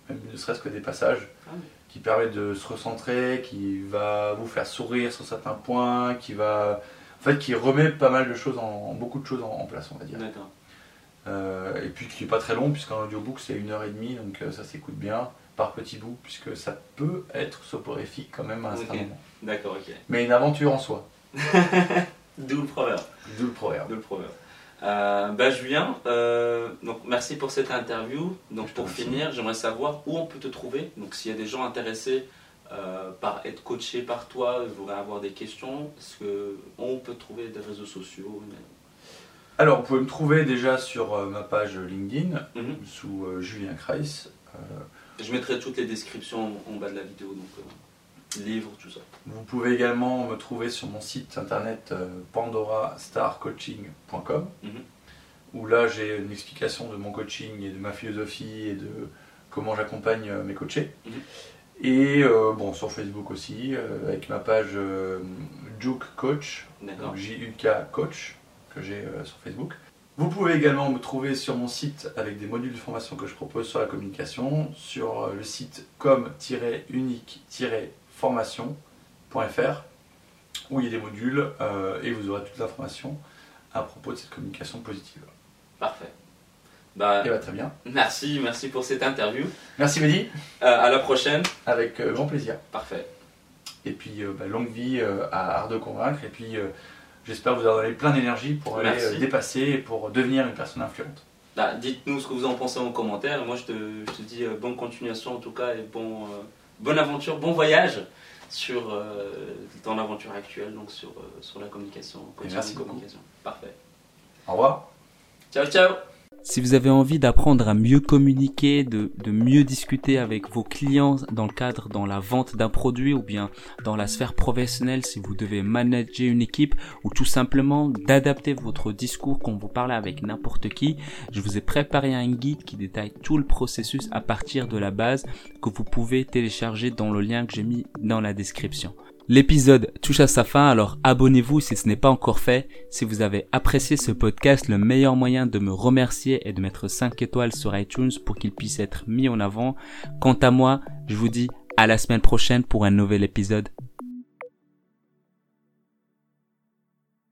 Speaker 2: même ne serait-ce que des passages,
Speaker 1: Ah oui.
Speaker 2: qui permet de se recentrer, qui va vous faire sourire sur certains points, qui va en fait qui remet pas mal de choses en beaucoup de choses en, en place, on va dire.
Speaker 1: D'accord.
Speaker 2: Euh, et puis qui n'est pas très long, puisqu'un audiobook c'est une heure et demie, donc euh, ça s'écoute bien par petits bouts, puisque ça peut être soporifique quand même à un certain moment.
Speaker 1: D'accord, ok.
Speaker 2: Mais une aventure en soi, <laughs>
Speaker 1: D'où le proverbe.
Speaker 2: d'où le proverbe.
Speaker 1: D'où le proverbe. Euh, bah, Julien, euh, donc merci pour cette interview. Donc
Speaker 2: Je
Speaker 1: pour finir, j'aimerais savoir où on peut te trouver. Donc s'il y a des gens intéressés euh, par être coachés par toi, voudraient avoir des questions, est-ce que on peut te trouver des réseaux sociaux mais-
Speaker 2: Alors, vous pouvez me trouver déjà sur euh, ma page LinkedIn,
Speaker 1: Mhm.
Speaker 2: sous Julien Kreis.
Speaker 1: Je mettrai toutes les descriptions en bas de la vidéo, donc livres, tout ça.
Speaker 2: vous pouvez également me trouver sur mon site internet euh, pandorastarcoaching.com,
Speaker 1: Mhm.
Speaker 2: où là j'ai une explication de mon coaching et de ma philosophie et de comment j'accompagne euh, mes coachés.
Speaker 1: Mhm.
Speaker 2: Et euh, bon, sur Facebook aussi, euh, avec ma page Juke Coach, donc J-U-K Coach, que j'ai sur Facebook. Vous pouvez également me trouver sur mon site avec des modules de formation que je propose sur la communication, sur le site com-unique-formation.fr, où il y a des modules euh, et vous aurez toutes les informations à propos de cette communication positive.
Speaker 1: Parfait. Bah,
Speaker 2: Et bah, très bien.
Speaker 1: merci, merci pour cette interview.
Speaker 2: Merci Mehdi,
Speaker 1: Euh, à la prochaine.
Speaker 2: avec euh, grand plaisir.
Speaker 1: Parfait.
Speaker 2: Et puis euh, bah, longue vie à Art de Convaincre, et puis j'espère vous avoir donné plein d'énergie pour aller
Speaker 1: Merci.
Speaker 2: dépasser et pour devenir une personne influente.
Speaker 1: Bah, Dites-nous ce que vous en pensez en commentaire. Moi, je te, je te dis bonne continuation en tout cas et bon, bonne aventure, bon voyage sur euh, dans l'aventure actuelle, donc sur, euh, sur la communication,
Speaker 2: beaucoup.
Speaker 1: communication. Parfait.
Speaker 2: Au revoir.
Speaker 1: Ciao, ciao.
Speaker 3: Si vous avez envie d'apprendre à mieux communiquer, de, de mieux discuter avec vos clients dans le cadre, dans la vente d'un produit ou bien dans la sphère professionnelle, si vous devez manager une équipe ou tout simplement d'adapter votre discours quand vous parlez avec n'importe qui, je vous ai préparé un guide qui détaille tout le processus à partir de la base que vous pouvez télécharger dans le lien que j'ai mis dans la description. L'épisode touche à sa fin, alors abonnez-vous si ce n'est pas encore fait. Si vous avez apprécié ce podcast, le meilleur moyen de me remercier est de mettre 5 étoiles sur iTunes pour qu'il puisse être mis en avant. Quant à moi, je vous dis à la semaine prochaine pour un nouvel épisode.